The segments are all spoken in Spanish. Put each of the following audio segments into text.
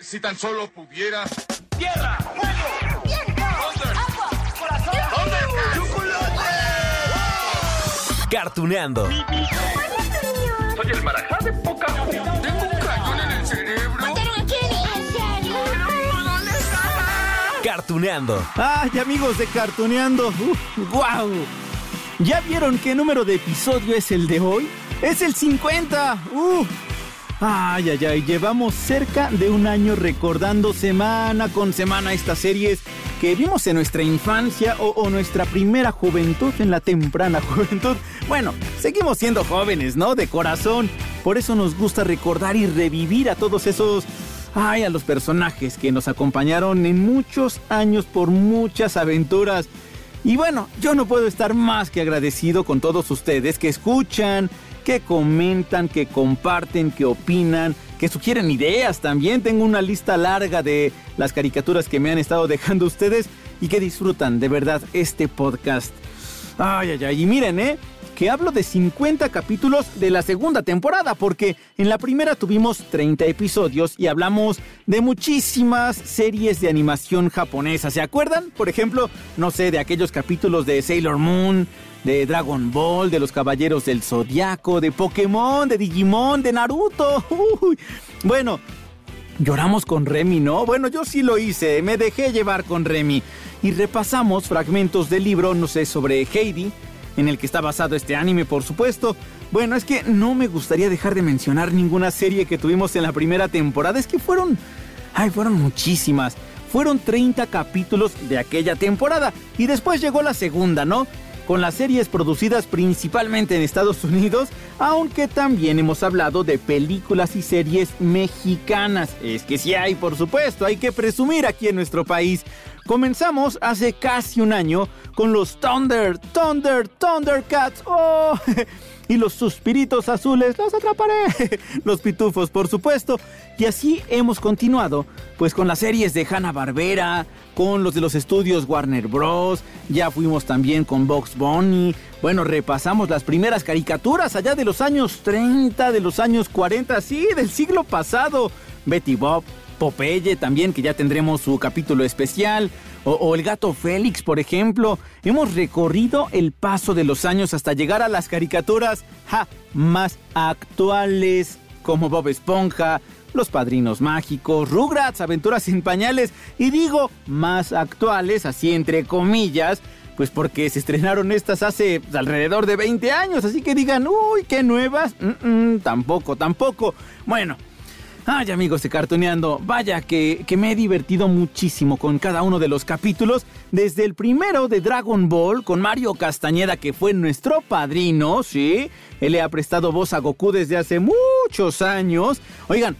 Si tan solo pudiera. ¡Tierra! ¡Fuego! ¡Viento! ¡Agua! ¡Corazón! ¡Chocolate! Cartuneando. Soy el marajá de poca Tengo un cañón en el cerebro. ¡Mataron a Kenny! ¿En serio? Cartuneando. ¡Ay, amigos de Cartuneando! ¡Uf, ¡Guau! ¿Ya vieron qué número de episodio es el de hoy? ¡Es el 50! ¡Uf! Ay, ay, ay, llevamos cerca de un año recordando semana con semana estas series que vimos en nuestra infancia o, nuestra primera juventud, en la temprana juventud. Bueno, seguimos siendo jóvenes, ¿no? De corazón. Por eso nos gusta recordar y revivir a todos esos... Ay, a los personajes que nos acompañaron en muchos años por muchas aventuras. Y bueno, yo no puedo estar más que agradecido con todos ustedes que escuchan, que comentan, que comparten, que opinan, que sugieren ideas también. Tengo una lista larga de las caricaturas que me han estado dejando ustedes y que disfrutan de verdad este podcast. Ay, ay, ay. Y miren, ¿eh? Que hablo de 50 capítulos de la segunda temporada, porque en la primera tuvimos 30 episodios y hablamos de muchísimas series de animación japonesa. ¿Se acuerdan? Por ejemplo, no sé, de aquellos capítulos de Sailor Moon, de Dragon Ball, de los Caballeros del Zodiaco, de Pokémon, de Digimon, de Naruto. Bueno, lloramos con Remy, ¿no? Bueno, yo sí lo hice, me dejé llevar con Remy. Y repasamos fragmentos del libro, no sé, sobre Heidi, en el que está basado este anime, por supuesto. Bueno, es que no me gustaría dejar de mencionar ninguna serie que tuvimos en la primera temporada. Es que fueron... Ay, fueron muchísimas. Fueron 30 capítulos de aquella temporada. Y después llegó la segunda, ¿no? Con las series producidas principalmente en Estados Unidos, aunque también hemos hablado de películas y series mexicanas. Es que sí hay, por supuesto, hay que presumir aquí en nuestro país. Comenzamos hace casi un año con los Thunder, Thunder, Thundercats. ¡Oh! y los suspiritos azules, los atraparé. los pitufos, por supuesto. Y así hemos continuado, pues con las series de Hanna-Barbera, con los de los estudios Warner Bros. Ya fuimos también con Box Bunny. Bueno, repasamos las primeras caricaturas allá de los años 30, de los años 40, sí, del siglo pasado. Betty Bob, Popeye también, que ya tendremos su capítulo especial. O, el gato Félix, por ejemplo. Hemos recorrido el paso de los años hasta llegar a las caricaturas más actuales, como Bob Esponja, Los Padrinos Mágicos, Rugrats, Aventuras sin Pañales, y digo más actuales, así entre comillas, pues porque se estrenaron estas hace alrededor de 20 años, así que digan, uy, qué nuevas, mm -mm, tampoco, tampoco. Bueno, Ay amigos de Cartoneando, vaya que, que, me he divertido muchísimo con cada uno de los capítulos, desde el primero de Dragon Ball con Mario Castañeda que fue nuestro padrino, ¿sí? Él le ha prestado voz a Goku desde hace muchos años. Oigan,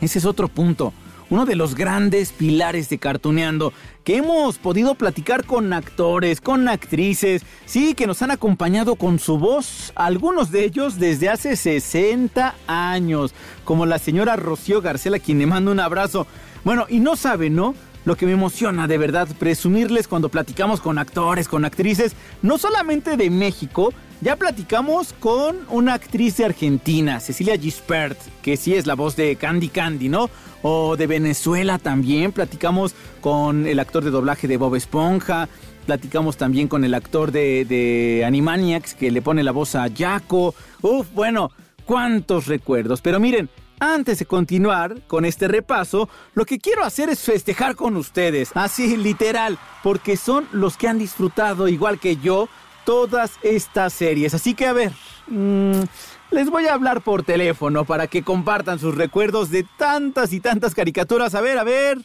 ese es otro punto, uno de los grandes pilares de Cartoneando que hemos podido platicar con actores, con actrices, sí, que nos han acompañado con su voz, algunos de ellos desde hace 60 años, como la señora Rocío Garcela, quien le mando un abrazo. Bueno, y no saben, ¿no? Lo que me emociona de verdad presumirles cuando platicamos con actores, con actrices, no solamente de México, ya platicamos con una actriz de Argentina, Cecilia Gispert, que sí es la voz de Candy Candy, ¿no? O de Venezuela también, platicamos con el actor de doblaje de Bob Esponja, platicamos también con el actor de, Animaniacs que le pone la voz a Jaco. Uf, bueno, cuántos recuerdos. Pero miren, antes de continuar con este repaso, lo que quiero hacer es festejar con ustedes, así literal, porque son los que han disfrutado, igual que yo, todas estas series. Así que a ver, mmm, les voy a hablar por teléfono para que compartan sus recuerdos de tantas y tantas caricaturas. A ver, a ver,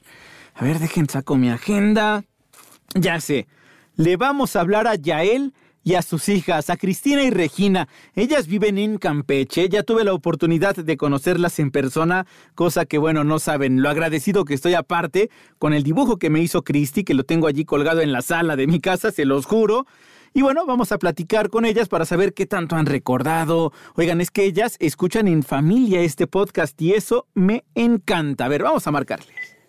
a ver, dejen saco mi agenda. Ya sé, le vamos a hablar a Yael y a sus hijas, a Cristina y Regina. Ellas viven en Campeche. Ya tuve la oportunidad de conocerlas en persona, cosa que, bueno, no saben lo agradecido que estoy aparte con el dibujo que me hizo Cristi, que lo tengo allí colgado en la sala de mi casa, se los juro. Y bueno, vamos a platicar con ellas para saber qué tanto han recordado. Oigan, es que ellas escuchan en familia este podcast y eso me encanta. A ver, vamos a marcarles.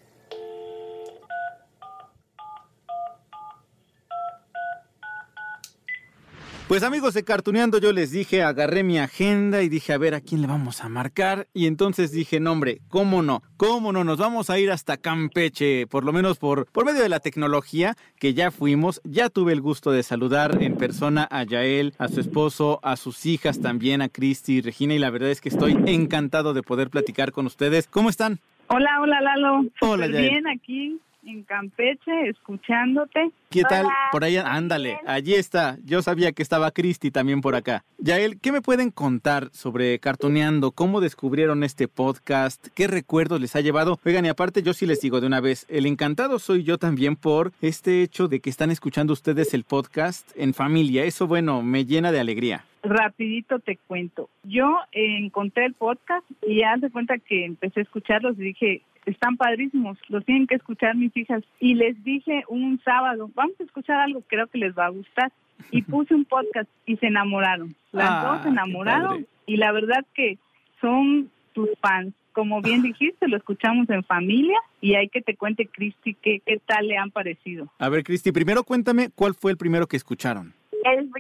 Pues amigos de Cartuneando, yo les dije, agarré mi agenda y dije, a ver, ¿a quién le vamos a marcar? Y entonces dije, no hombre, ¿cómo no? ¿Cómo no? Nos vamos a ir hasta Campeche, por lo menos por, por medio de la tecnología, que ya fuimos. Ya tuve el gusto de saludar en persona a Yael, a su esposo, a sus hijas también, a Cristi y Regina, y la verdad es que estoy encantado de poder platicar con ustedes. ¿Cómo están? Hola, hola Lalo. Hola, Yael. bien aquí en Campeche, escuchándote. ¿Qué tal? Hola. Por ahí, ándale, allí está. Yo sabía que estaba Cristi también por acá. Yael, ¿qué me pueden contar sobre Cartoneando? ¿Cómo descubrieron este podcast? ¿Qué recuerdos les ha llevado? Oigan, y aparte yo sí les digo de una vez, el encantado soy yo también por este hecho de que están escuchando ustedes el podcast en familia. Eso, bueno, me llena de alegría. Rapidito te cuento. Yo eh, encontré el podcast y haz de cuenta que empecé a escucharlos y dije, están padrísimos, los tienen que escuchar mis hijas. Y les dije un sábado, vamos a escuchar algo, creo que les va a gustar. Y puse un podcast y se enamoraron. Las Ah, dos se enamoraron y la verdad que son tus fans. Como bien dijiste, lo escuchamos en familia y hay que te cuente, Cristi, qué, qué tal le han parecido. A ver, Cristi, primero cuéntame cuál fue el primero que escucharon.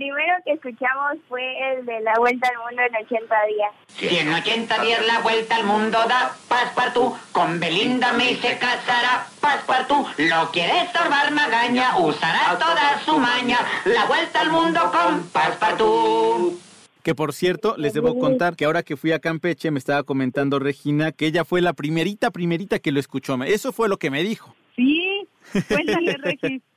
El primero que escuchamos fue el de la vuelta al mundo en 80 días. Si en 80 días la vuelta al mundo da Passepartout, con Belinda me se casará Passepartout. Lo quiere estorbar Magaña, usará toda su maña. La vuelta al mundo con Passepartout. Que por cierto, les debo contar que ahora que fui a Campeche me estaba comentando Regina que ella fue la primerita, primerita que lo escuchó. Eso fue lo que me dijo. Sí, cuéntale, Regis.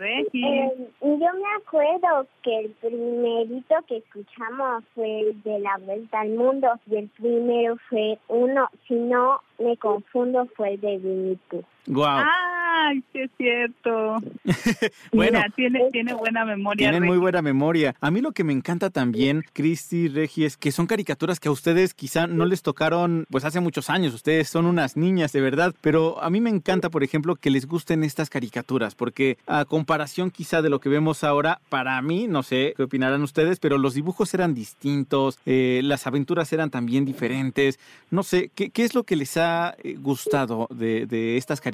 Eh, yo me acuerdo que el primerito que escuchamos fue el de la vuelta al mundo y el primero fue uno, si no me confundo, fue el de Pooh. Wow. Ay, sí es cierto. Bueno. Mira, tiene, tiene buena memoria. Tienen muy buena memoria. A mí lo que me encanta también, Cristi, Regi, es que son caricaturas que a ustedes quizá no les tocaron pues hace muchos años. Ustedes son unas niñas de verdad. Pero a mí me encanta, por ejemplo, que les gusten estas caricaturas. Porque a comparación quizá de lo que vemos ahora, para mí, no sé qué opinarán ustedes, pero los dibujos eran distintos, eh, las aventuras eran también diferentes. No sé, ¿qué, qué es lo que les ha eh, gustado de, de estas caricaturas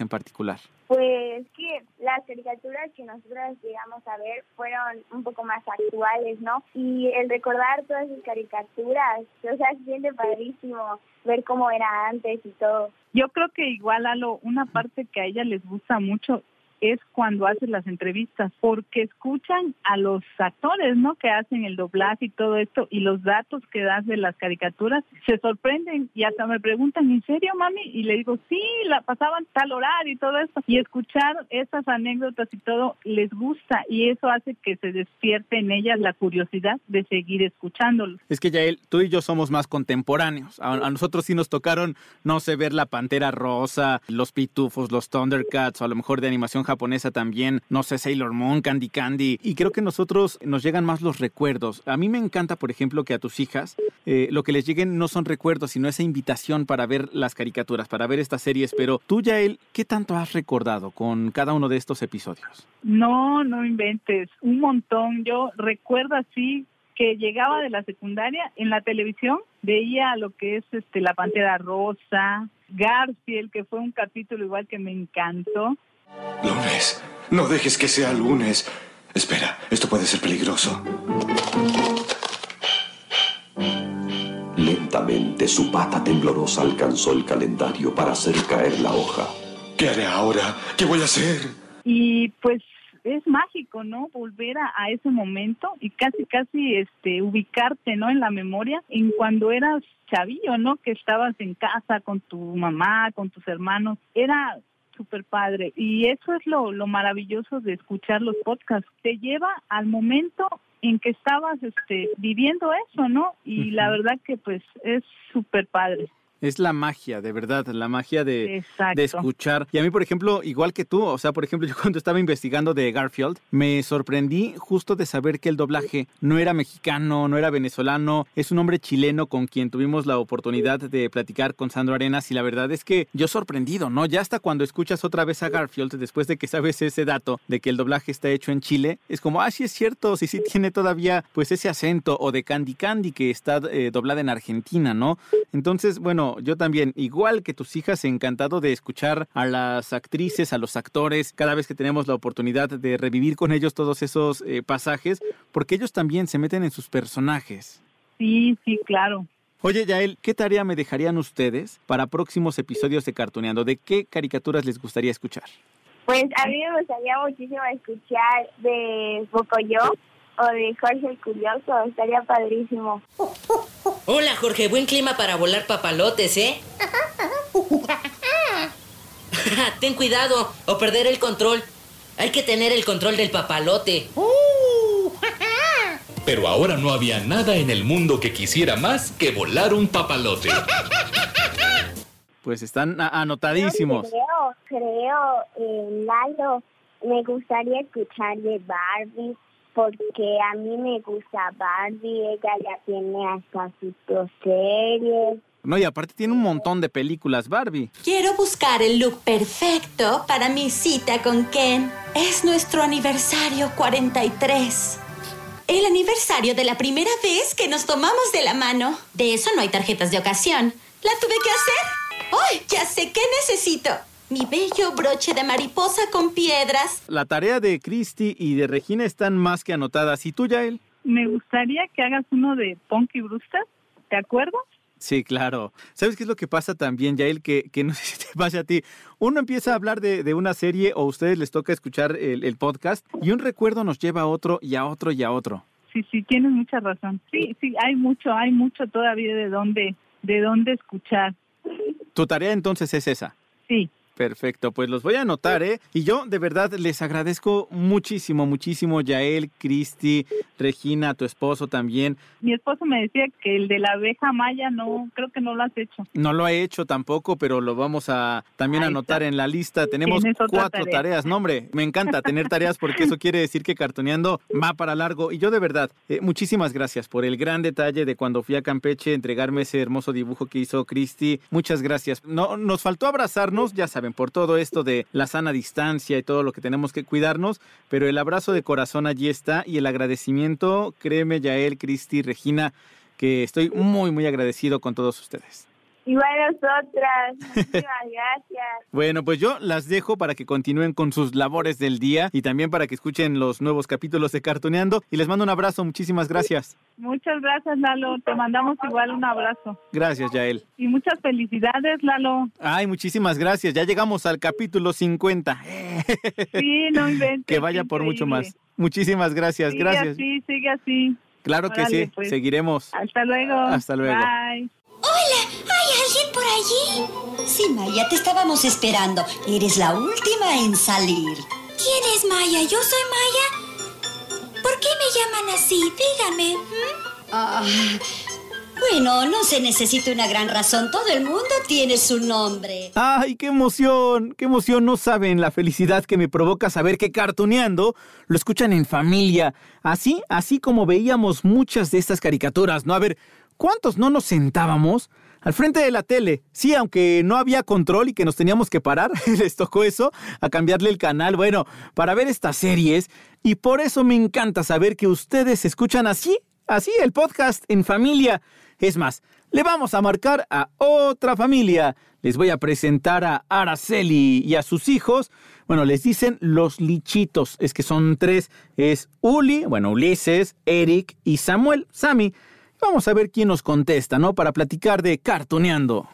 en particular? Pues que las caricaturas que nosotros llegamos a ver fueron un poco más actuales, ¿no? Y el recordar todas esas caricaturas, o sea, se siente padrísimo ver cómo era antes y todo. Yo creo que igual, Alo, una parte que a ella les gusta mucho es cuando hacen las entrevistas, porque escuchan a los actores, ¿no? Que hacen el doblaje y todo esto, y los datos que das de las caricaturas, se sorprenden y hasta me preguntan, ¿en serio, mami? Y le digo, sí, la pasaban tal horario y todo esto. Y escuchar esas anécdotas y todo les gusta, y eso hace que se despierte en ellas la curiosidad de seguir escuchándolos. Es que Yael, tú y yo somos más contemporáneos. A, a nosotros sí nos tocaron, no sé, ver la Pantera Rosa, los Pitufos, los Thundercats, o a lo mejor de animación japonesa también, no sé, Sailor Moon, Candy Candy. Y creo que nosotros nos llegan más los recuerdos. A mí me encanta, por ejemplo, que a tus hijas eh, lo que les lleguen no son recuerdos, sino esa invitación para ver las caricaturas, para ver estas series. Pero tú, Yael, ¿qué tanto has recordado con cada uno de estos episodios? No, no inventes, un montón. Yo recuerdo así que llegaba de la secundaria en la televisión, veía lo que es este la Pantera Rosa, Garfield, que fue un capítulo igual que me encantó. Lunes. No dejes que sea lunes. Espera, esto puede ser peligroso. Lentamente su pata temblorosa alcanzó el calendario para hacer caer la hoja. ¿Qué haré ahora? ¿Qué voy a hacer? Y pues es mágico, ¿no? Volver a, a ese momento y casi, casi este ubicarte, ¿no? En la memoria, en cuando eras chavillo, ¿no? Que estabas en casa con tu mamá, con tus hermanos. Era súper padre. Y eso es lo, lo maravilloso de escuchar los podcasts. Te lleva al momento en que estabas este, viviendo eso, ¿no? Y la verdad que pues es súper padre. Es la magia, de verdad, la magia de, de escuchar. Y a mí, por ejemplo, igual que tú, o sea, por ejemplo, yo cuando estaba investigando de Garfield, me sorprendí justo de saber que el doblaje no era mexicano, no era venezolano, es un hombre chileno con quien tuvimos la oportunidad de platicar con Sandro Arenas y la verdad es que yo sorprendido, ¿no? Ya hasta cuando escuchas otra vez a Garfield, después de que sabes ese dato de que el doblaje está hecho en Chile, es como, ah, sí es cierto, sí, sí tiene todavía pues ese acento, o de Candy Candy que está eh, doblada en Argentina, ¿no? Entonces, bueno, bueno, yo también, igual que tus hijas, encantado de escuchar a las actrices, a los actores, cada vez que tenemos la oportunidad de revivir con ellos todos esos eh, pasajes, porque ellos también se meten en sus personajes. Sí, sí, claro. Oye, Yael, ¿qué tarea me dejarían ustedes para próximos episodios de Cartoneando? ¿De qué caricaturas les gustaría escuchar? Pues a mí me gustaría muchísimo escuchar de Bocoyo o de Jorge el Curioso, estaría padrísimo. Hola Jorge, buen clima para volar papalotes, ¿eh? Ten cuidado o perder el control. Hay que tener el control del papalote. Pero ahora no había nada en el mundo que quisiera más que volar un papalote. Pues están anotadísimos. Creo, creo, eh, Lalo, me gustaría escuchar de Barbie porque a mí me gusta Barbie, ella ya tiene hasta sus dos series. No, y aparte tiene un montón de películas Barbie. Quiero buscar el look perfecto para mi cita con Ken. Es nuestro aniversario 43. El aniversario de la primera vez que nos tomamos de la mano. De eso no hay tarjetas de ocasión. ¿La tuve que hacer? ¡Ay! Ya sé qué necesito. Mi bello broche de mariposa con piedras. La tarea de Christy y de Regina están más que anotadas. ¿Y tú, Yael? Me gustaría que hagas uno de Punky Brewster, ¿te acuerdas? Sí, claro. ¿Sabes qué es lo que pasa también, Yael? Que, que no sé si te pasa a ti. Uno empieza a hablar de, de una serie o a ustedes les toca escuchar el, el podcast y un recuerdo nos lleva a otro y a otro y a otro. Sí, sí, tienes mucha razón. Sí, sí, hay mucho, hay mucho todavía de dónde, de dónde escuchar. Tu tarea entonces es esa. Sí. Perfecto, pues los voy a anotar, ¿eh? Y yo de verdad les agradezco muchísimo, muchísimo, Yael, Cristi, Regina, tu esposo también. Mi esposo me decía que el de la abeja maya no, creo que no lo has hecho. No lo he hecho tampoco, pero lo vamos a también Ahí anotar está. en la lista. Tenemos cuatro tarea. tareas. No, hombre, me encanta tener tareas porque eso quiere decir que cartoneando va para largo. Y yo de verdad, eh, muchísimas gracias por el gran detalle de cuando fui a Campeche entregarme ese hermoso dibujo que hizo Cristi. Muchas gracias. No, nos faltó abrazarnos, ya por todo esto de la sana distancia y todo lo que tenemos que cuidarnos, pero el abrazo de corazón allí está y el agradecimiento, créeme, Yael, Cristi, Regina, que estoy muy, muy agradecido con todos ustedes. Igual nosotras, muchísimas gracias. Bueno, pues yo las dejo para que continúen con sus labores del día y también para que escuchen los nuevos capítulos de Cartoneando. Y les mando un abrazo, muchísimas gracias. Muchas gracias, Lalo. Te mandamos igual un abrazo. Gracias, Yael. Y muchas felicidades, Lalo. Ay, muchísimas gracias. Ya llegamos al capítulo 50. Sí, no inventes. que vaya por mucho más. Muchísimas gracias, Sigue gracias. sigue así. Claro que sí, pues. seguiremos. Hasta luego. Hasta luego. Bye. Hola, ¿hay alguien por allí? Sí, Maya, te estábamos esperando. Eres la última en salir. ¿Quién es Maya? ¿Yo soy Maya? ¿Por qué me llaman así? Dígame. Ah, bueno, no se necesita una gran razón. Todo el mundo tiene su nombre. ¡Ay, qué emoción! ¡Qué emoción! No saben la felicidad que me provoca saber que cartoneando lo escuchan en familia. Así, así como veíamos muchas de estas caricaturas, ¿no? A ver, ¿cuántos no nos sentábamos? Al frente de la tele. Sí, aunque no había control y que nos teníamos que parar, les tocó eso, a cambiarle el canal, bueno, para ver estas series. Y por eso me encanta saber que ustedes escuchan así, así el podcast en familia. Es más, le vamos a marcar a otra familia. Les voy a presentar a Araceli y a sus hijos. Bueno, les dicen los lichitos. Es que son tres. Es Uli, bueno, Ulises, Eric y Samuel, Sammy. Vamos a ver quién nos contesta, ¿no? Para platicar de Cartoneando.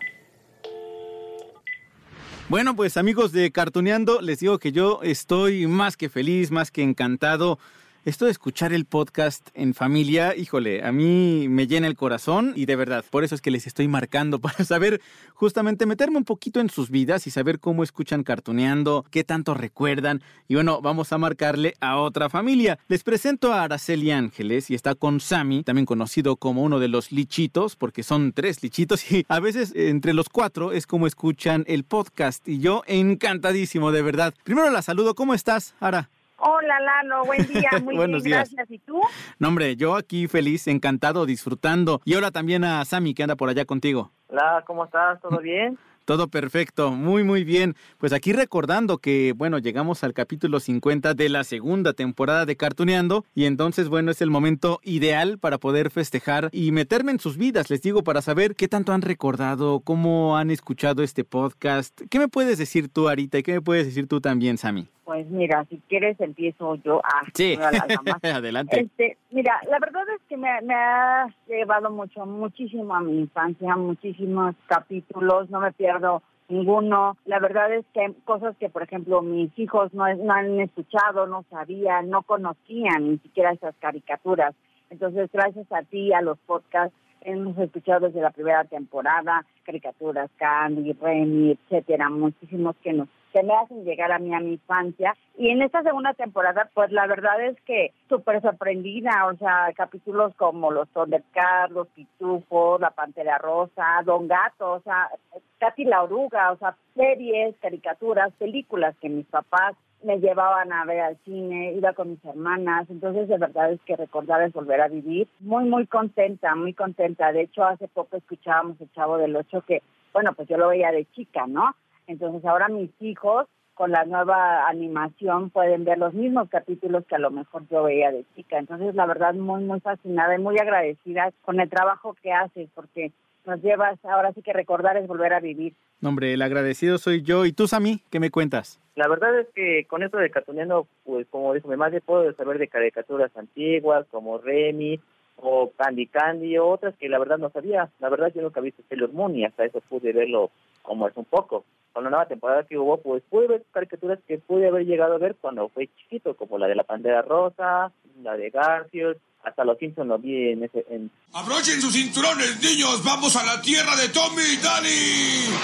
Bueno, pues amigos de Cartoneando, les digo que yo estoy más que feliz, más que encantado. Esto de escuchar el podcast en familia, híjole, a mí me llena el corazón y de verdad, por eso es que les estoy marcando para saber justamente meterme un poquito en sus vidas y saber cómo escuchan cartoneando, qué tanto recuerdan. Y bueno, vamos a marcarle a otra familia. Les presento a Araceli Ángeles y está con Sammy, también conocido como uno de los lichitos, porque son tres lichitos y a veces entre los cuatro es como escuchan el podcast y yo encantadísimo, de verdad. Primero la saludo, ¿cómo estás, Ara? Hola, Lalo, buen día, muy Buenos bien, días. gracias. ¿Y tú? No, hombre, yo aquí feliz, encantado, disfrutando. Y hola también a Sammy que anda por allá contigo. Hola, ¿cómo estás? ¿Todo bien? Todo perfecto, muy muy bien. Pues aquí recordando que, bueno, llegamos al capítulo 50 de la segunda temporada de Cartuneando y entonces, bueno, es el momento ideal para poder festejar y meterme en sus vidas, les digo, para saber qué tanto han recordado, cómo han escuchado este podcast. ¿Qué me puedes decir tú, Arita, y qué me puedes decir tú también, Sammy? Pues mira, si quieres empiezo yo a... Sí, a adelante. Este, mira, la verdad es que me, me ha llevado mucho, muchísimo a mi infancia, muchísimos capítulos, no me pierdo ninguno. La verdad es que hay cosas que, por ejemplo, mis hijos no, no han escuchado, no sabían, no conocían ni siquiera esas caricaturas. Entonces, gracias a ti, a los podcasts, hemos escuchado desde la primera temporada caricaturas, Candy, Remy, etcétera, muchísimos que nos que me hacen llegar a mí a mi infancia. Y en esta segunda temporada, pues la verdad es que súper sorprendida, o sea, capítulos como los Thundercats, los Pitufos, la Pantera Rosa, Don Gato, o sea, Katy la Oruga, o sea, series, caricaturas, películas que mis papás me llevaban a ver al cine, iba con mis hermanas, entonces de verdad es que recordar es volver a vivir. Muy, muy contenta, muy contenta. De hecho, hace poco escuchábamos el Chavo del Ocho que, bueno, pues yo lo veía de chica, ¿no? Entonces ahora mis hijos con la nueva animación pueden ver los mismos capítulos que a lo mejor yo veía de chica. Entonces la verdad muy, muy fascinada y muy agradecida con el trabajo que haces porque nos llevas, ahora sí que recordar es volver a vivir. No, Hombre, el agradecido soy yo. ¿Y tú, Sammy, qué me cuentas? La verdad es que con esto de cartuneando, pues como dijo mi madre, puedo saber de caricaturas antiguas como Remy o Candy Candy o otras que la verdad no sabía. La verdad yo nunca he visto Sailor Moon y hasta eso pude verlo como es un poco. Con la nueva temporada que hubo, pues pude ver caricaturas que pude haber llegado a ver cuando fue chiquito, como la de la Pantera Rosa, la de Garfield, hasta los Simpsons lo vi en ese... En... Abrochen sus cinturones, niños. Vamos a la tierra de Tommy y Danny.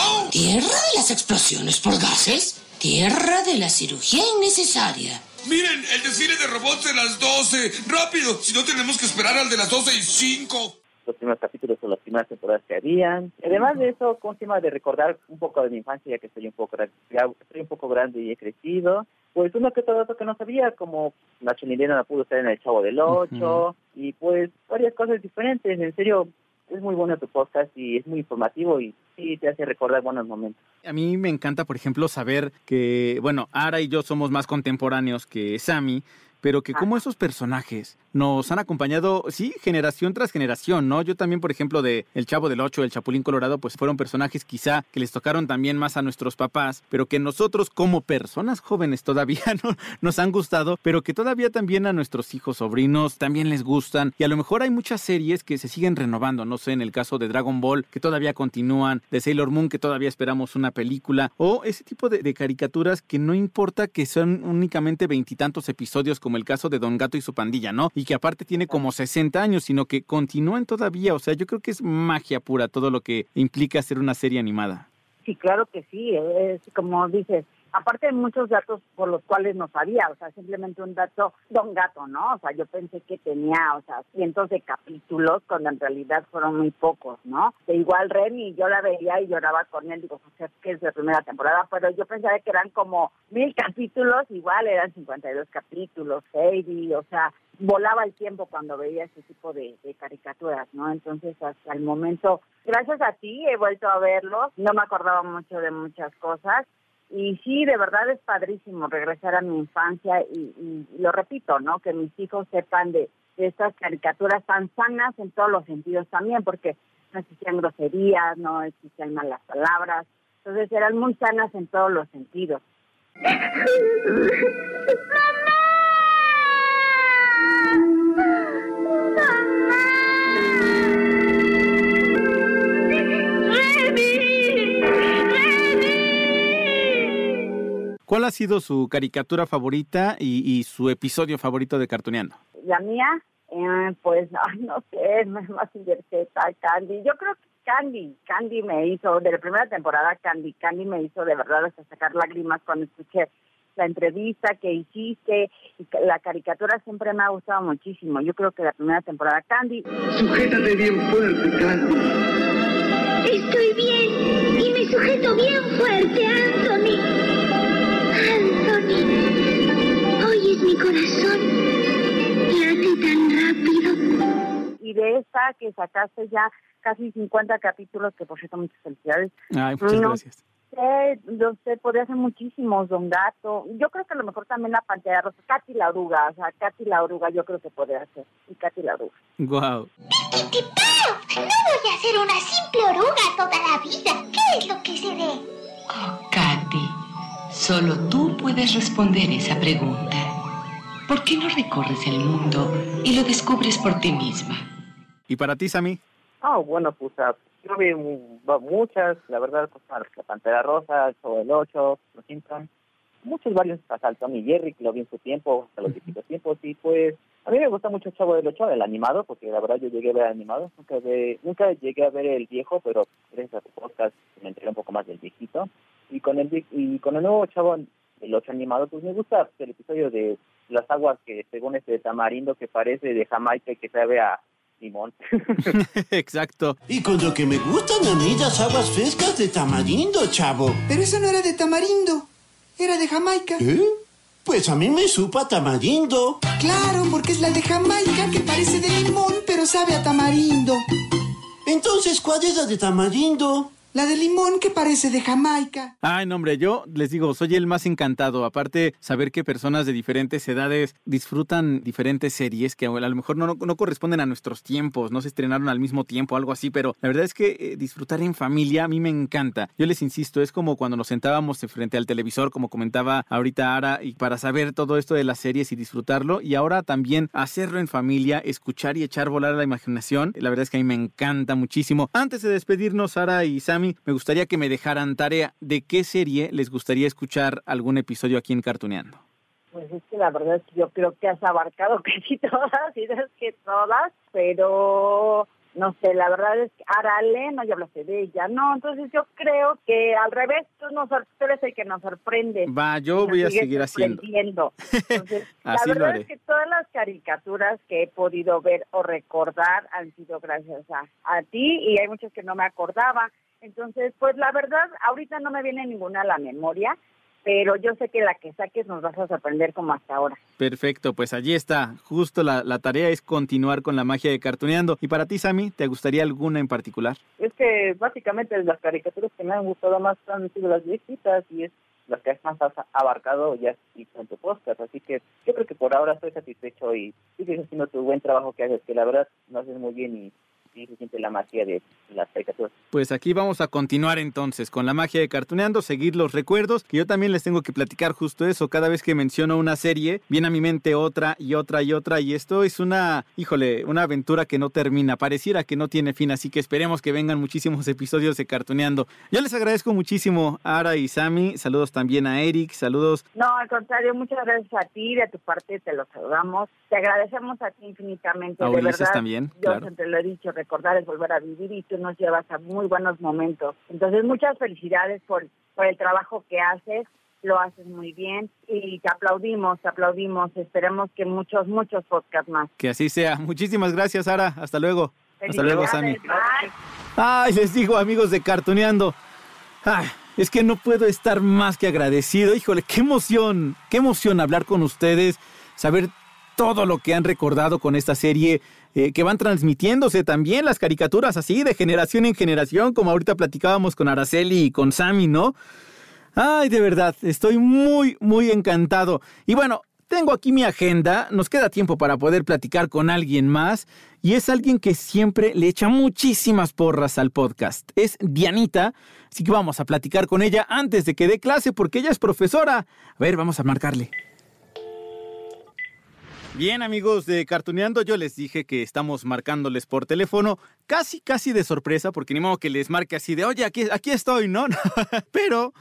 ¡Oh! ¿Tierra de las explosiones por gases? Tierra de la cirugía innecesaria. Miren, el desfile de robots de las 12. Rápido, si no tenemos que esperar al de las 12 y 5. Los primeros capítulos o las primeras temporadas que habían. Además de eso, con tema de recordar un poco de mi infancia, ya que estoy un poco, ya estoy un poco grande y he crecido, pues uno que otro dato que no sabía, como Nacho Nilena no pudo estar en El Chavo del Ocho, y pues varias cosas diferentes. En serio, es muy bueno tu podcast y es muy informativo y sí te hace recordar buenos momentos. A mí me encanta, por ejemplo, saber que, bueno, Ara y yo somos más contemporáneos que Sammy, pero que como esos personajes nos han acompañado, sí, generación tras generación, ¿no? Yo también, por ejemplo, de El Chavo del Ocho, El Chapulín Colorado, pues fueron personajes quizá que les tocaron también más a nuestros papás, pero que nosotros como personas jóvenes todavía no, nos han gustado, pero que todavía también a nuestros hijos, sobrinos, también les gustan. Y a lo mejor hay muchas series que se siguen renovando, no sé, en el caso de Dragon Ball, que todavía continúan, de Sailor Moon, que todavía esperamos una película, o ese tipo de, caricaturas que no importa que son únicamente veintitantos episodios como el caso de Don Gato y su pandilla, ¿no? Que aparte tiene como 60 años, sino que continúan todavía. O sea, yo creo que es magia pura todo lo que implica hacer una serie animada. Sí, claro que sí, es como dices, aparte de muchos datos por los cuales no sabía, o sea, simplemente un dato, Don Gato, ¿no? O sea, yo pensé que tenía, o sea, cientos de capítulos, cuando en realidad fueron muy pocos, ¿no? De igual Remy, yo la veía y lloraba con él, digo, sea, que es la primera temporada, pero yo pensaba que eran como mil capítulos, igual eran 52 capítulos, Heidi, o sea, volaba el tiempo cuando veía ese tipo de, de, caricaturas, ¿no? Entonces, hasta el momento, gracias a ti he vuelto a verlos, no me acordaba mucho de muchas cosas, y sí, de verdad es padrísimo regresar a mi infancia y, lo repito, ¿no? Que mis hijos sepan de, estas caricaturas tan sanas en todos los sentidos también, porque no existían groserías, no existían malas palabras, entonces eran muy sanas en todos los sentidos. ¿Cuál ha sido su caricatura favorita y, y su episodio favorito de Cartuneando? La mía, eh, pues, ay, no sé, más Z, Candy. Yo creo que Candy, Candy me hizo, de la primera temporada, Candy, Candy me hizo de verdad hasta sacar lágrimas cuando escuché la entrevista que hiciste y la caricatura siempre me ha gustado muchísimo. Yo creo que la primera temporada, Candy. Sujétate bien fuerte, Candy. Estoy bien y me sujeto bien fuerte. Anthony, esta que sacaste ya casi 50 capítulos, que por cierto, muchas felicidades. Ay, muchas No gracias. sé, no sé, podría ser muchísimos, Don Gato. Yo creo que a lo mejor también la pantalla rosa. Katy la oruga, o sea, Katy la oruga yo creo que podría ser. Y Katy la oruga. Wow. No voy a ser una simple oruga toda la vida. ¿Qué es lo que se ve? Oh, Katy, solo tú puedes responder esa pregunta. ¿Por qué no recorres el mundo y lo descubres por ti misma? ¿Y para ti, Sammy? Ah, bueno, pues ah, yo vi muchas, la verdad, pues, la Pantera Rosa, el Show del 8, Los Simpsons, muchos varios, hasta el Tommy Jerry, que lo vi en su tiempo, hasta los distintos tiempos, y pues a mí me gusta mucho el Chavo del 8, el animado, porque la verdad yo llegué a ver el animado, nunca, ve- nunca llegué a ver el viejo, pero gracias a tu podcast me enteré un poco más del viejito, y con el y con el nuevo Chavo del 8 animado, pues me gusta el episodio de las aguas que según este tamarindo que parece de Jamaica y que sabe a limón. Exacto. Y con lo que me gustan a mí las aguas frescas de tamarindo, chavo. Pero eso no era de tamarindo, era de Jamaica. ¿Eh? Pues a mí me supa tamarindo. Claro, porque es la de Jamaica que parece de limón, pero sabe a tamarindo. Entonces, ¿cuál es la de tamarindo? La de limón que parece de Jamaica. Ay, no, hombre, yo les digo, soy el más encantado. Aparte, saber que personas de diferentes edades disfrutan diferentes series que a lo mejor no, no corresponden a nuestros tiempos, no se estrenaron al mismo tiempo, algo así, pero la verdad es que eh, disfrutar en familia a mí me encanta. Yo les insisto, es como cuando nos sentábamos frente al televisor, como comentaba ahorita Ara, y para saber todo esto de las series y disfrutarlo, y ahora también hacerlo en familia, escuchar y echar volar la imaginación. La verdad es que a mí me encanta muchísimo. Antes de despedirnos, Ara y Me gustaría que me dejaran tarea de qué serie les gustaría escuchar algún episodio aquí en Cartuneando. Pues es que la verdad es que yo creo que has abarcado casi todas, y que todas, pero no sé, la verdad es que Arale, no, ya hablaste de ella, no, entonces yo creo que al revés, tú, nos, tú eres el que nos sorprende. Va, yo voy a seguir haciendo. Entonces, la Así lo verdad haré. es que todas las caricaturas que he podido ver o recordar han sido gracias a, a ti y hay muchas que no me acordaba. Entonces, pues la verdad, ahorita no me viene ninguna a la memoria, pero yo sé que la que saques nos vas a sorprender como hasta ahora. Perfecto, pues allí está. Justo la, la tarea es continuar con la magia de Cartuneando. ¿Y para ti, Sammy, te gustaría alguna en particular? Es que básicamente las caricaturas que me han gustado más han sido las viejitas y es las que más has abarcado ya y en tu podcast. Así que yo creo que por ahora estoy satisfecho y sigues haciendo tu buen trabajo que haces, que la verdad lo haces muy bien y, y se siente la magia de las caricaturas. Pues aquí vamos a continuar entonces con la magia de Cartuneando, seguir los recuerdos, que yo también les tengo que platicar justo eso. Cada vez que menciono una serie, viene a mi mente otra y otra y otra, y esto es una, híjole, una aventura que no termina, pareciera que no tiene fin, así que esperemos que vengan muchísimos episodios de Cartuneando. Yo les agradezco muchísimo a Ara y Sammy, saludos también a Eric, saludos. No, al contrario, muchas gracias a ti, de tu parte te lo saludamos. Te agradecemos a ti infinitamente. A de Ulises verdad, también, Yo claro. siempre lo he dicho, recordar es volver a vivir y tú nos llevas a muy buenos momentos. Entonces, muchas felicidades por, por el trabajo que haces. Lo haces muy bien y te aplaudimos, te aplaudimos. Esperemos que muchos, muchos podcasts más. Que así sea. Muchísimas gracias, Ara. Hasta luego. Hasta luego, Sammy. Bye. Ay, les digo, amigos de Cartuneando. Ay, es que no puedo estar más que agradecido. Híjole, qué emoción, qué emoción hablar con ustedes, saber todo lo que han recordado con esta serie, eh, que van transmitiéndose también las caricaturas así, de generación en generación, como ahorita platicábamos con Araceli y con Sammy, ¿no? Ay, de verdad, estoy muy, muy encantado. Y bueno, tengo aquí mi agenda, nos queda tiempo para poder platicar con alguien más y es alguien que siempre le echa muchísimas porras al podcast. Es Dianita, así que vamos a platicar con ella antes de que dé clase porque ella es profesora. A ver, vamos a marcarle. Bien amigos de Cartuneando, yo les dije que estamos marcándoles por teléfono, casi casi de sorpresa, porque ni modo que les marque así de, oye, aquí, aquí estoy, ¿no? Pero,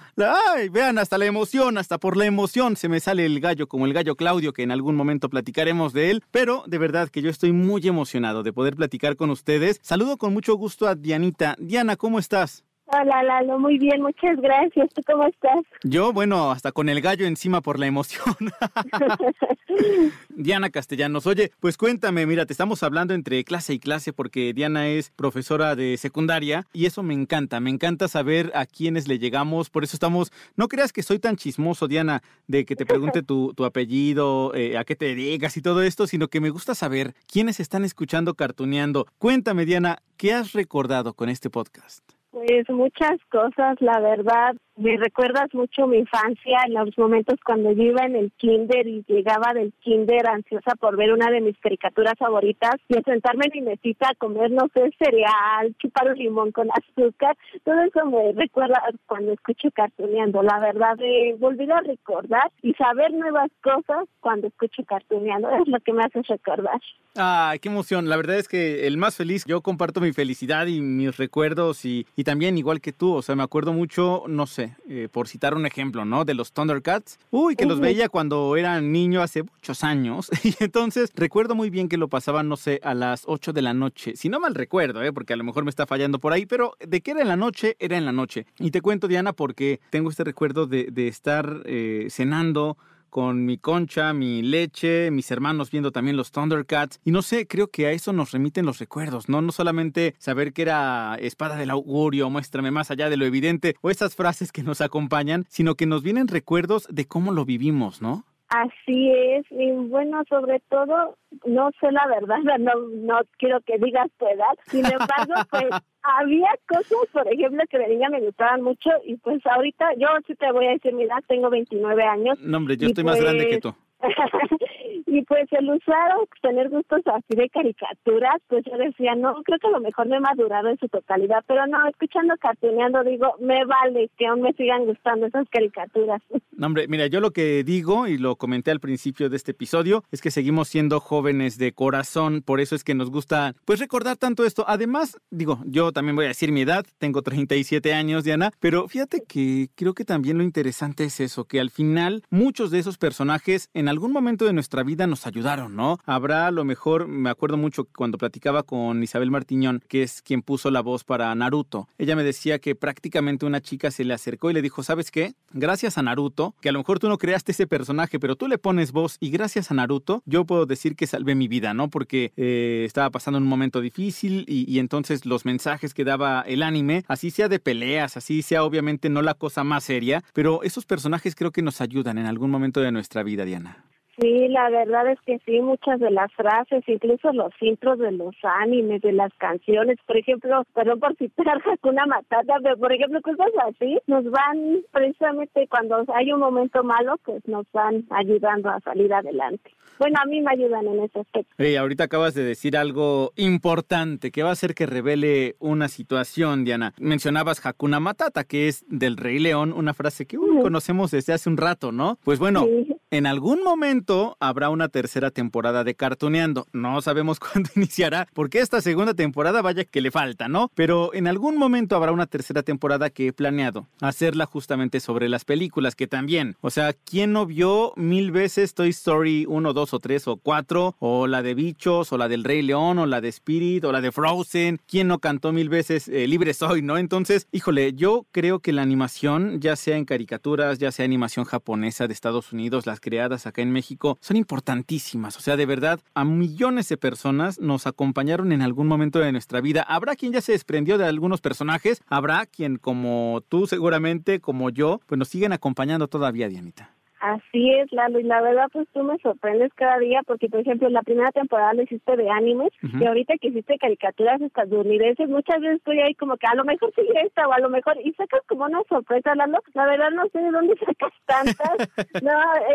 ay, vean, hasta la emoción, hasta por la emoción se me sale el gallo, como el gallo Claudio, que en algún momento platicaremos de él, pero de verdad que yo estoy muy emocionado de poder platicar con ustedes. Saludo con mucho gusto a Dianita. Diana, ¿cómo estás? Hola, Lalo, muy bien, muchas gracias. ¿Tú cómo estás? Yo, bueno, hasta con el gallo encima por la emoción. Diana Castellanos, oye, pues cuéntame, mira, te estamos hablando entre clase y clase porque Diana es profesora de secundaria y eso me encanta, me encanta saber a quiénes le llegamos, por eso estamos, no creas que soy tan chismoso, Diana, de que te pregunte tu, tu apellido, eh, a qué te dedicas y todo esto, sino que me gusta saber quiénes están escuchando cartuneando. Cuéntame, Diana, ¿qué has recordado con este podcast? Pues muchas cosas, la verdad. Me recuerdas mucho mi infancia, en los momentos cuando yo iba en el kinder y llegaba del kinder ansiosa por ver una de mis caricaturas favoritas y sentarme en mi mesita a comer, no sé, cereal, chupar un limón con azúcar. Todo eso me recuerda cuando escucho cartuneando. La verdad, me volví a recordar y saber nuevas cosas cuando escucho cartuneando. Es lo que me hace recordar. Ay, qué emoción. La verdad es que el más feliz, yo comparto mi felicidad y mis recuerdos y, y también igual que tú, o sea, me acuerdo mucho, no sé, eh, por citar un ejemplo, ¿no? De los Thundercats. Uy, que los veía cuando era niño hace muchos años. Y entonces recuerdo muy bien que lo pasaban, no sé, a las 8 de la noche. Si no mal recuerdo, ¿eh? Porque a lo mejor me está fallando por ahí, pero de que era en la noche, era en la noche. Y te cuento, Diana, porque tengo este recuerdo de, de estar eh, cenando con mi concha, mi leche, mis hermanos viendo también los Thundercats. Y no sé, creo que a eso nos remiten los recuerdos, ¿no? No solamente saber que era espada del augurio, muéstrame más allá de lo evidente, o esas frases que nos acompañan, sino que nos vienen recuerdos de cómo lo vivimos, ¿no? Así es, y bueno, sobre todo, no sé la verdad, no, no quiero que digas tu edad, sin embargo, pues había cosas, por ejemplo, que de niña me gustaban mucho y pues ahorita yo sí te voy a decir mi edad, tengo 29 años. No, hombre, yo estoy más grande que pues- tú. y pues el usar o tener gustos así de caricaturas, pues yo decía, no, creo que a lo mejor no he madurado en su totalidad, pero no, escuchando cartuneando digo, me vale que aún me sigan gustando esas caricaturas. No, hombre, mira, yo lo que digo, y lo comenté al principio de este episodio, es que seguimos siendo jóvenes de corazón, por eso es que nos gusta, pues, recordar tanto esto. Además, digo, yo también voy a decir mi edad, tengo 37 años, Diana, pero fíjate que creo que también lo interesante es eso, que al final muchos de esos personajes en algún momento de nuestra vida nos ayudaron, ¿no? Habrá a lo mejor, me acuerdo mucho cuando platicaba con Isabel Martiñón, que es quien puso la voz para Naruto. Ella me decía que prácticamente una chica se le acercó y le dijo, ¿sabes qué? Gracias a Naruto, que a lo mejor tú no creaste ese personaje, pero tú le pones voz y gracias a Naruto, yo puedo decir que salvé mi vida, ¿no? Porque eh, estaba pasando un momento difícil y, y entonces los mensajes que daba el anime, así sea de peleas, así sea obviamente no la cosa más seria, pero esos personajes creo que nos ayudan en algún momento de nuestra vida, Diana. Sí, la verdad es que sí, muchas de las frases, incluso los intros de los animes, de las canciones, por ejemplo, perdón por citar Hakuna Matata, pero por ejemplo, cosas así, nos van precisamente cuando hay un momento malo, pues nos van ayudando a salir adelante. Bueno, a mí me ayudan en ese aspecto. Hey, ahorita acabas de decir algo importante que va a hacer que revele una situación, Diana. Mencionabas Hakuna Matata, que es del Rey León, una frase que uy, conocemos desde hace un rato, ¿no? Pues bueno, en algún momento habrá una tercera temporada de Cartoneando. No sabemos cuándo iniciará, porque esta segunda temporada vaya que le falta, ¿no? Pero en algún momento habrá una tercera temporada que he planeado hacerla justamente sobre las películas, que también, o sea, ¿quién no vio mil veces Toy Story 1, 2 o 3 o 4? O la de Bichos, o la del Rey León, o la de Spirit, o la de Frozen. ¿Quién no cantó mil veces eh, Libre Soy, no? Entonces, híjole, yo creo que la animación, ya sea en caricaturas, ya sea animación japonesa de Estados Unidos, las creadas acá en México, son importantísimas. O sea, de verdad, a millones de personas nos acompañaron en algún momento de nuestra vida. Habrá quien ya se desprendió de algunos personajes, habrá quien como tú seguramente, como yo, pues nos siguen acompañando todavía, Dianita. Así es, Lalo, y la verdad pues tú me sorprendes cada día porque, por ejemplo, la primera temporada lo hiciste de animes y ahorita que hiciste caricaturas estadounidenses, muchas veces estoy ahí como que a lo mejor sigue esta o a lo mejor, y sacas como una sorpresa, Lalo, la verdad no sé de dónde sacas tantas, no,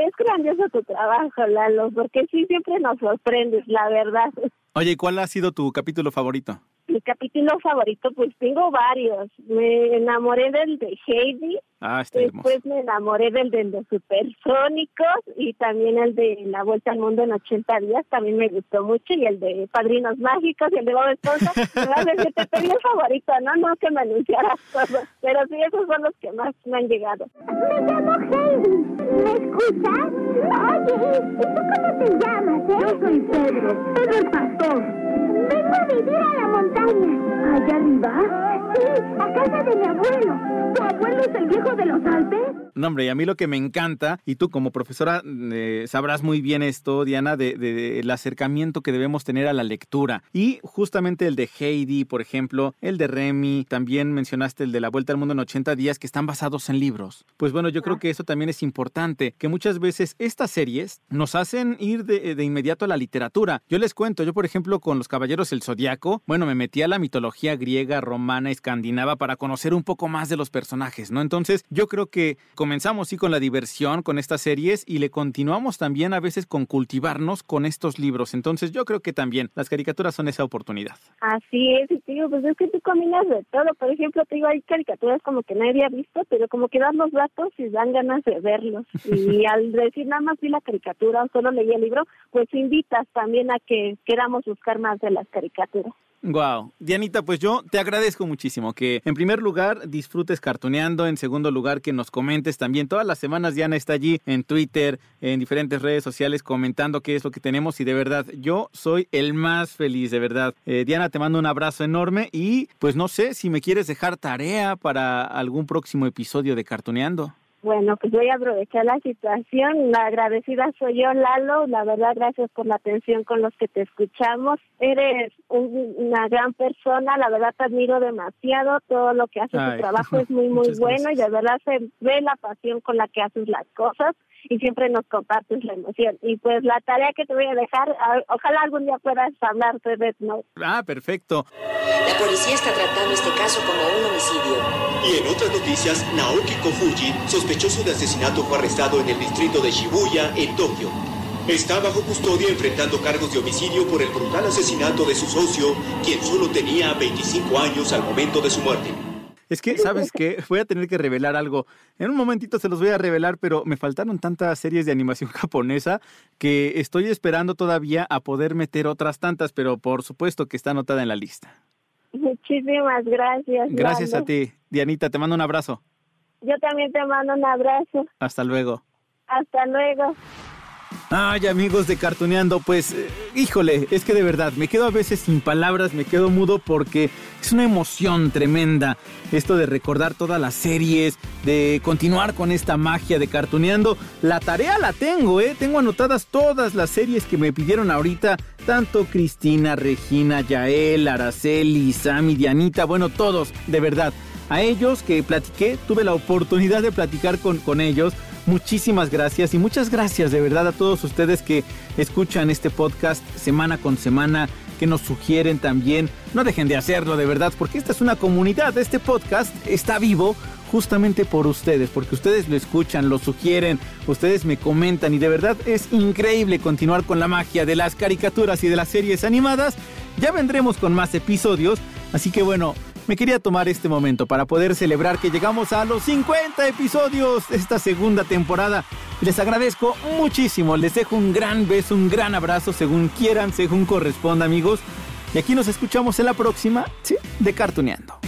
es grandioso tu trabajo, Lalo, porque sí siempre nos sorprendes, la verdad. Oye, ¿y cuál ha sido tu capítulo favorito? Mi capítulo favorito, pues tengo varios. Me enamoré del de Heidi, Ah, está hermoso. Después me enamoré del de los supersónicos y también el de La Vuelta al Mundo en 80 días, también me gustó mucho, y el de Padrinos Mágicos y el de Bob Esponja. Me vas a decir, te pedí el favorito, ¿no? No que me anunciaras todo, pero sí, esos son los que más me han llegado. Me llamo Heidi. ¿Me escuchas? Oye, ¿y tú cómo te llamas, eh? Yo soy Pedro, Pedro el pastor. Vengo a vivir a la montaña. ¿Allá arriba? Sí, a casa de mi abuelo. ¿Tu abuelo es el viejo de los Alpes? No, hombre, y a mí lo que me encanta, y tú como profesora eh, sabrás muy bien esto, Diana, de, de- de acercamiento que debemos tener a la lectura. Y justamente el de Heidi, por ejemplo, el de Remy, también mencionaste el de La Vuelta al Mundo en 80 días, que están basados en libros. Pues bueno, yo creo que eso también es importante, que muchas veces estas series nos hacen ir de, de inmediato a la literatura. Yo les cuento, yo por ejemplo con Los Caballeros del Zodiaco, bueno, me metí a la mitología griega, romana, escandinava para conocer un poco más de los personajes, ¿no? Entonces, yo creo que comenzamos sí con la diversión, con estas series y le continuamos también a veces con cultivarnos con estos libros. Entonces, yo creo que también las caricaturas son esa oportunidad. Así es, y te digo, pues es que tú combinas de todo. Por ejemplo, te digo, hay caricaturas como que nadie ha visto, pero como que dan los datos y dan ganas de verlos. Y al decir nada más vi la caricatura o solo leí el libro, pues invitas también a que queramos buscar más de las caricaturas. Wow. Dianita, pues yo te agradezco muchísimo que en primer lugar disfrutes cartuneando, en segundo lugar que nos comentes también. Todas las semanas Diana está allí en Twitter, en diferentes redes sociales comentando qué es lo que tenemos y de verdad yo soy el más feliz, de verdad. Eh, Diana, te mando un abrazo enorme y pues no sé si me quieres dejar tarea para algún próximo episodio de Cartuneando. Bueno, pues voy a aprovechar la situación. La agradecida soy yo, Lalo. La verdad, gracias por la atención con los que te escuchamos. Eres un- una gran persona. La verdad, te admiro demasiado. Todo lo que haces, tu trabajo es muy, muy bueno y de verdad se ve la pasión con la que haces las cosas y siempre nos compartes la emoción. Y pues la tarea que te voy a dejar, ojalá algún día puedas hablar de Death Note. Ah, perfecto. La policía está tratando este caso como un homicidio. Y en otras noticias, Naoki Kofuji, sospechoso de asesinato, fue arrestado en el distrito de Shibuya, en Tokio. Está bajo custodia enfrentando cargos de homicidio por el brutal asesinato de su socio, quien solo tenía 25 años al momento de su muerte. Es que, ¿sabes qué? Voy a tener que revelar algo. En un momentito se los voy a revelar, pero me faltaron tantas series de animación japonesa que estoy esperando todavía a poder meter otras tantas, pero por supuesto que está anotada en la lista. Muchísimas gracias. Gracias a ti. Dianita, te mando un abrazo. Yo también te mando un abrazo. Hasta luego. Hasta luego. Ay, amigos de Cartuneando, pues, eh, híjole, es que de verdad, me quedo a veces sin palabras, me quedo mudo porque es una emoción tremenda esto de recordar todas las series, de continuar con esta magia de Cartuneando. La tarea la tengo, ¿eh? Tengo anotadas todas las series que me pidieron ahorita, tanto Cristina, Regina, Yael, Araceli, Sammy, Dianita, bueno, todos, de verdad. A ellos que platiqué, tuve la oportunidad de platicar con, con ellos. Muchísimas gracias y muchas gracias de verdad a todos ustedes que escuchan este podcast semana con semana, que nos sugieren también. No dejen de hacerlo de verdad porque esta es una comunidad. Este podcast está vivo justamente por ustedes, porque ustedes lo escuchan, lo sugieren, ustedes me comentan y de verdad es increíble continuar con la magia de las caricaturas y de las series animadas. Ya vendremos con más episodios, así que bueno, me quería tomar este momento para poder celebrar que llegamos a los 50 episodios de esta segunda temporada. Les agradezco muchísimo, les dejo un gran beso, un gran abrazo, según quieran, según corresponda amigos. Y aquí nos escuchamos en la próxima, de Cartuneando.